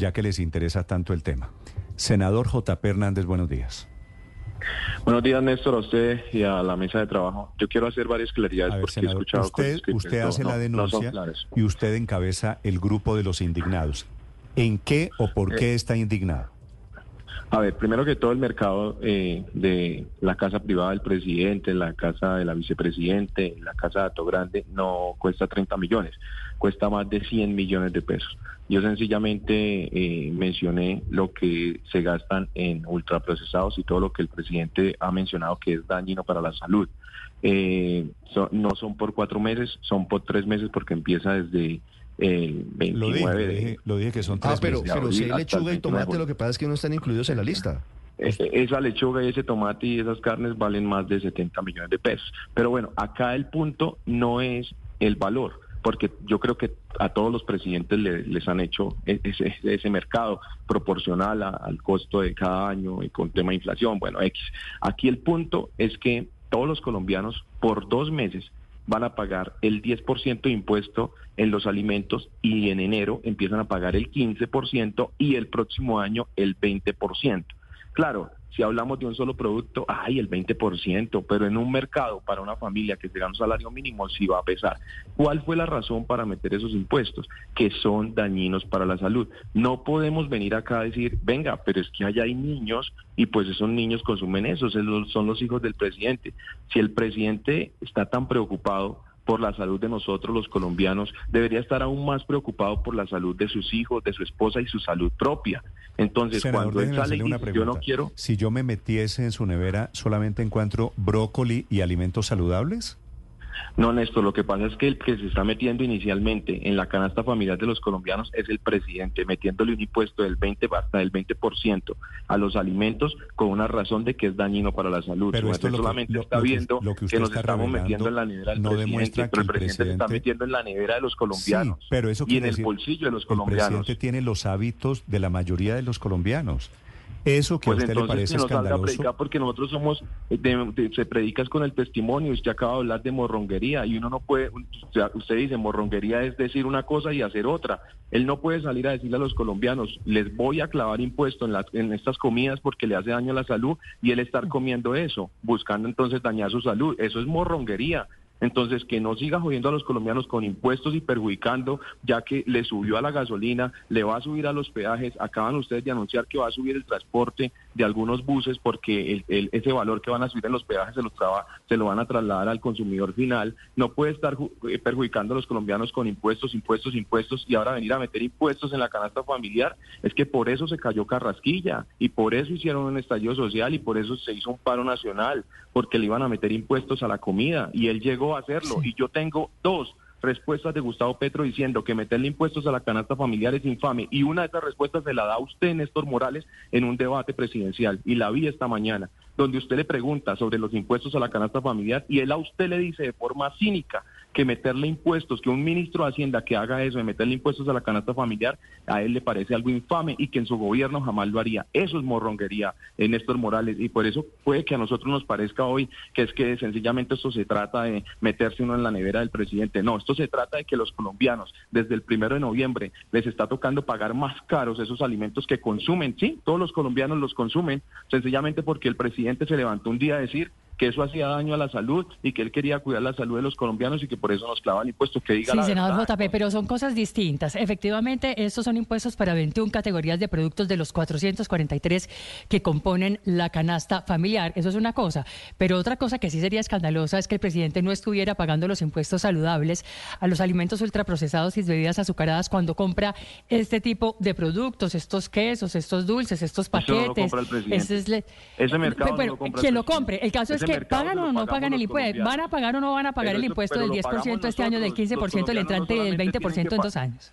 Ya que les interesa tanto el tema. Senador J.P. Hernández, buenos días. Buenos días, Néstor, a usted y a la mesa de trabajo. Yo quiero hacer varias claridades ver, porque he senador, escuchado usted, que usted hace no- la denuncia y usted encabeza el grupo de los indignados. ¿En qué o por Eh, qué está indignado? A ver, primero que todo el mercado eh, de la casa privada del presidente, la casa de la vicepresidente, la casa de Ato Grande no cuesta 30 millones, cuesta más de 100 millones de pesos. Yo sencillamente eh, mencioné lo que se gastan en ultraprocesados y todo lo que el presidente ha mencionado que es dañino para la salud. Eh, so- no son por cuatro meses, son por tres meses porque empieza desde el 29 Lo dije, lo de... dije, lo dije que son Ah, tres pero, meses. pero si hay lechuga y 29 de tomate, lo que pasa es que no están incluidos en la lista. Esa lechuga y ese tomate y esas carnes valen más de 70 millones de pesos. Pero bueno, acá el punto no es el valor, porque yo creo que a todos los presidentes le- les han hecho e- ese, ese mercado proporcional a- al costo de cada año y con tema de inflación, bueno, X. Aquí el punto es que todos los colombianos por dos meses van a pagar el 10% de impuesto en los alimentos y en enero empiezan a pagar el 15% y el próximo año el 20%. Claro, si hablamos de un solo producto, ay, el 20%, pero en un mercado para una familia que gana un salario mínimo sí va a pesar. ¿Cuál fue la razón para meter esos impuestos? Que son dañinos para la salud. No podemos venir acá a decir, venga, pero es que allá hay niños y pues esos niños consumen eso, son los hijos del presidente. Si el presidente está tan preocupado por la salud de nosotros los colombianos, debería estar aún más preocupado por la salud de sus hijos, de su esposa y su salud propia. Entonces, Senador, cuando él déjeme sale y hacerle una dice, yo no quiero, Si yo me metiese en su nevera, ¿solamente encuentro brócoli y alimentos saludables? No, Néstor, lo que pasa es que el que se está metiendo inicialmente en la canasta familiar de los colombianos es el presidente, metiéndole un impuesto del 20 hasta del 20% a los alimentos con una razón de que es dañino para la salud. Pero esto lo solamente está lo viendo lo que usted nos está estamos metiendo en la nevera del no presidente, demuestra que pero el el presidente se está presidente- metiendo en la nevera de los colombianos Sí, pero eso y en quiere el decir- bolsillo de los El colombianos. presidente tiene los hábitos de la mayoría de los colombianos. Eso que Pues a usted le entonces parece que nos escandaloso. predicar porque nosotros somos, de- de- se predicas con el testimonio, usted acaba de hablar de morronguería y uno no puede, usted dice morronguería es decir una cosa y hacer otra. Él no puede salir a decirle a los colombianos, les voy a clavar impuesto en, las, en estas comidas porque le hace daño a la salud y él estar comiendo eso, buscando entonces dañar su salud. Eso es morronguería. Entonces, que no siga jodiendo a los colombianos con impuestos y perjudicando, ya que le subió a la gasolina, le va a subir a los peajes. Acaban ustedes de anunciar que va a subir el transporte de algunos buses porque el- ese valor que van a subir en los peajes se, los traba- se lo van a trasladar al consumidor final. No puede estar eh, perjudicando a los colombianos con impuestos, impuestos, impuestos y ahora venir a meter impuestos en la canasta familiar. Es que por eso se cayó Carrasquilla y por eso hicieron un estallido social y por eso se hizo un paro nacional, porque le iban a meter impuestos a la comida y él llegó a hacerlo. Y yo tengo dos respuestas de Gustavo Petro diciendo que meterle impuestos a la canasta familiar es infame. Y una de esas respuestas se la da usted, Néstor Morales, en un debate presidencial. Y la vi esta mañana, donde usted le pregunta sobre los impuestos a la canasta familiar y él a usted le dice de forma cínica que meterle impuestos, que un ministro de Hacienda que haga eso, de meterle impuestos a la canasta familiar, a él le parece algo infame y que en su gobierno jamás lo haría. Eso es morronguería, eh, Néstor Morales, y por eso puede que a nosotros nos parezca hoy que es que sencillamente esto se trata de meterse uno en la nevera del presidente. No, esto se trata de que los colombianos, desde el primero de noviembre, les está tocando pagar más caros esos alimentos que consumen. Sí, todos los colombianos los consumen, sencillamente porque el presidente se levantó un día a decir que eso hacía daño a la salud y que él quería cuidar la salud de los colombianos y que por eso nos clavan impuestos. Que diga Sí, la senador verdad. JP, pero son cosas distintas. Efectivamente, estos son impuestos para 21 categorías de productos de los 443 que componen la canasta familiar. Eso es una cosa. Pero otra cosa que sí sería escandalosa es que el presidente no estuviera pagando los impuestos saludables a los alimentos ultraprocesados y bebidas azucaradas cuando compra este tipo de productos, estos quesos, estos dulces, estos Eso no lo paquetes. compra el presidente. Ese es le- Ese mercado no lo compra el quien lo presidente. compre. El caso Ese es que pagan o no pagan el impuesto. ¿Van a pagar o no van a pagar Pero el impuesto del lo 10% pagamos este año, del nosotros. 15% del Los entrante y del colombianos no 20% solamente en dos años?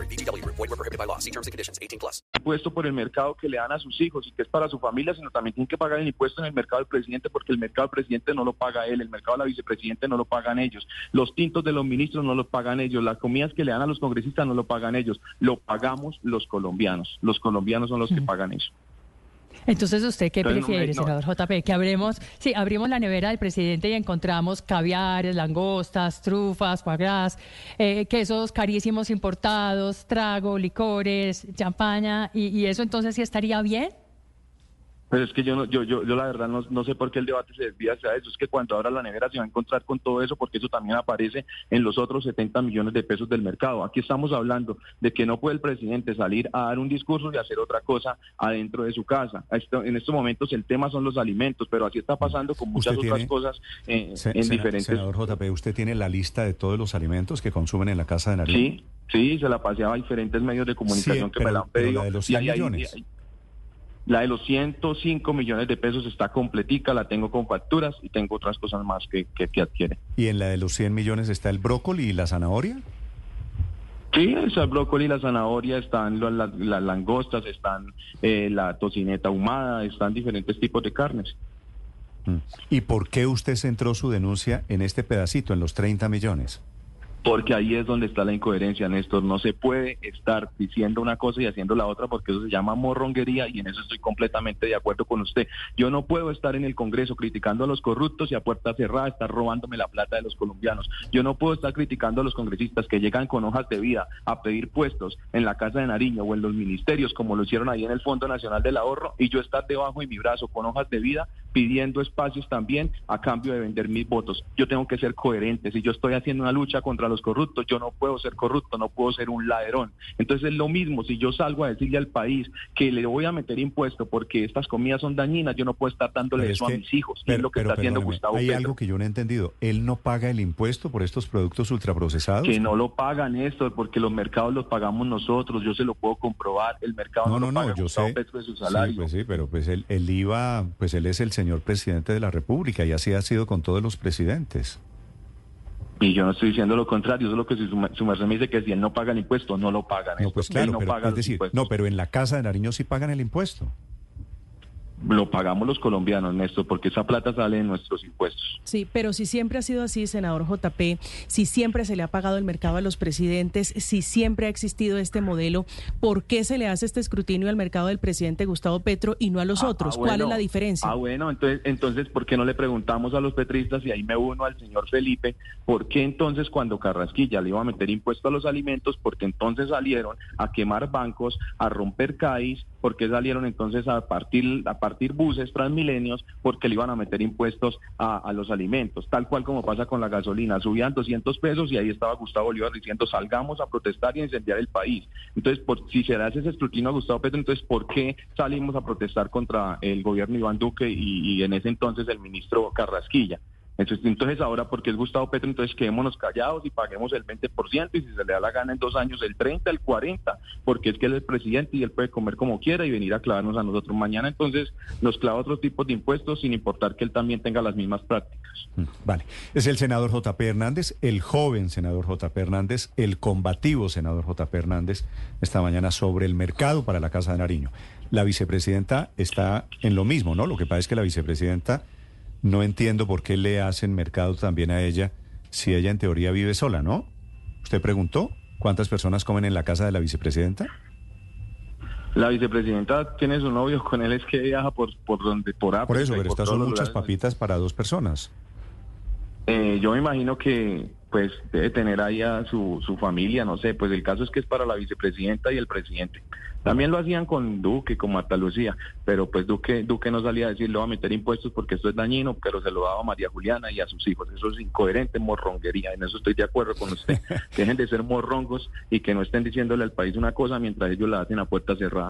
necessary. BGW. Void were prohibited by law. See terms and conditions. 18 plus. impuesto por el mercado que le dan a sus hijos y que es para su familia, sino también tienen que pagar el impuesto en el mercado del presidente porque el mercado del presidente no lo paga él, el mercado de la vicepresidente no lo pagan ellos, los tintos de los ministros no lo pagan ellos, las comidas que le dan a los congresistas no lo pagan ellos, lo pagamos los colombianos, los colombianos son los que pagan eso. Entonces, ¿usted qué Entonces, no, prefiere, no. senador JP? Que abremos, sí, abrimos la nevera del presidente y encontramos caviares, langostas, trufas, foie gras, eh, quesos carísimos importados, trago, licores, champaña, y, y eso entonces sí estaría bien. Pero es que yo, no, yo, yo, yo la verdad no, no sé por qué el debate se desvía hacia eso. Es que cuando abra la nevera se va a encontrar con todo eso, porque eso también aparece en los otros 70 millones de pesos del mercado. Aquí estamos hablando de que no puede el presidente salir a dar un discurso y hacer otra cosa adentro de su casa. Esto- en estos momentos el tema son los alimentos, pero así está pasando con muchas otras tiene- cosas eh, Se- en sena- diferentes... Senador JP, ¿usted tiene la lista de todos los alimentos que consumen en la Casa de Nariño? Sí, sí, se la pasé a diferentes medios de comunicación Sí, que me la han pedido. la de los y 100 ahí- ahí- millones. La de los 105 millones de pesos está completica, la tengo con facturas y tengo otras cosas más que, que, que adquiere. ¿Y en la de los 100 millones está el brócoli y la zanahoria? Sí, el brócoli, la zanahoria, están las langostas, están eh, la tocineta ahumada, están diferentes tipos de carnes. Mm. ¿Y por qué usted centró su denuncia en este pedacito, en los 30 millones? Porque ahí es donde está la incoherencia, Néstor. No se puede estar diciendo una cosa y haciendo la otra porque eso se llama morronguería y en eso estoy completamente de acuerdo con usted. Yo no puedo estar en el Congreso criticando a los corruptos y a puerta cerrada estar robándome la plata de los colombianos. Yo no puedo estar criticando a los congresistas que llegan con hojas de vida a pedir puestos en la Casa de Nariño o en los ministerios como lo hicieron ahí en el Fondo Nacional del Ahorro y yo estar debajo de mi brazo con hojas de vida pidiendo espacios también a cambio de vender mis votos. Yo tengo que ser coherente. Si yo estoy haciendo una lucha contra los corruptos, yo no puedo ser corrupto, no puedo ser un ladrón. Entonces es lo mismo, si yo salgo a decirle al país que le voy a meter impuesto porque estas comidas son dañinas, yo no puedo estar dándole eso que- a mis hijos. pero- es lo que pero está haciendo Gustavo Hay algo que yo no he entendido. ¿Él no paga el impuesto por estos productos ultraprocesados? Que no lo pagan esto, porque los mercados los pagamos nosotros, yo se lo puedo comprobar, el mercado no, No, no, lo no, paga yo Gustavo sé. Petro de su Sí, salario. pues sí, pero pues él, él iba, pues él es el señor presidente de la República y así ha sido con todos los presidentes. Y yo no estoy diciendo lo contrario, eso es lo que su, su merced me dice que si él no paga el impuesto, no lo pagan. No, pues claro, no pero, paga es los decir, impuestos. no, pero en la Casa de Nariño sí pagan el impuesto. Lo pagamos los colombianos, Néstor, porque esa plata sale de nuestros impuestos. Sí, pero si siempre ha sido así, senador JP, si siempre se le ha pagado el mercado a los presidentes, si siempre ha existido este modelo, ¿por qué se le hace este escrutinio al mercado del presidente Gustavo Petro y no a los Ah, otros? ah, ¿Cuál bueno. es la diferencia? Ah, bueno, entonces, entonces, ¿por qué no le preguntamos a los petristas y ahí me uno al señor Felipe, por qué entonces cuando Carrasquilla le iba a meter impuesto a los alimentos, porque entonces salieron a quemar bancos, a romper CAIs, porque salieron entonces a partir, a partir buses transmilenios, porque le iban a meter impuestos a, los alimentos, tal cual como pasa con la gasolina, subían 200 pesos y ahí estaba Gustavo Bolívar diciendo salgamos a protestar y a incendiar el país. Entonces, por, si se hace ese escrutinio a Gustavo Petro, entonces ¿por qué salimos a protestar contra el gobierno Iván Duque y en ese entonces el ministro Carrasquilla? Entonces, entonces ahora, porque es Gustavo Petro, entonces quedémonos callados y paguemos el 20% y si se le da la gana en dos años el 30, el 40, porque es que él es el presidente y él puede comer como quiera y venir a clavarnos a nosotros. Mañana entonces nos clava otros tipos de impuestos sin importar que él también tenga las mismas prácticas. Mm, Vale, es el senador JP Hernández, el joven senador JP Hernández, el combativo senador JP Hernández, esta mañana sobre el mercado para la Casa de Nariño. La vicepresidenta está en lo mismo, ¿no? Lo que pasa es que la vicepresidenta no entiendo por qué le hacen mercado también a ella si ella en teoría vive sola, ¿no? ¿Usted preguntó cuántas personas comen en la casa de la vicepresidenta? La vicepresidenta tiene su novio, con él es que viaja por, por donde, por África Por eso, pero estas son muchas lugares. papitas para dos personas. Eh, yo me imagino que, pues debe tener ahí a su, su familia, no sé, pues el caso es que es para la vicepresidenta y el presidente. También lo hacían con Duque, con Marta Lucía, pero pues Duque, Duque no salía a decir, le va a meter impuestos porque esto es dañino, pero se lo daba a María Juliana y a sus hijos. Eso es incoherente, morronguería, en eso estoy de acuerdo con usted. Dejen de ser morrongos y que no estén diciéndole al país una cosa mientras ellos la hacen a puerta cerrada.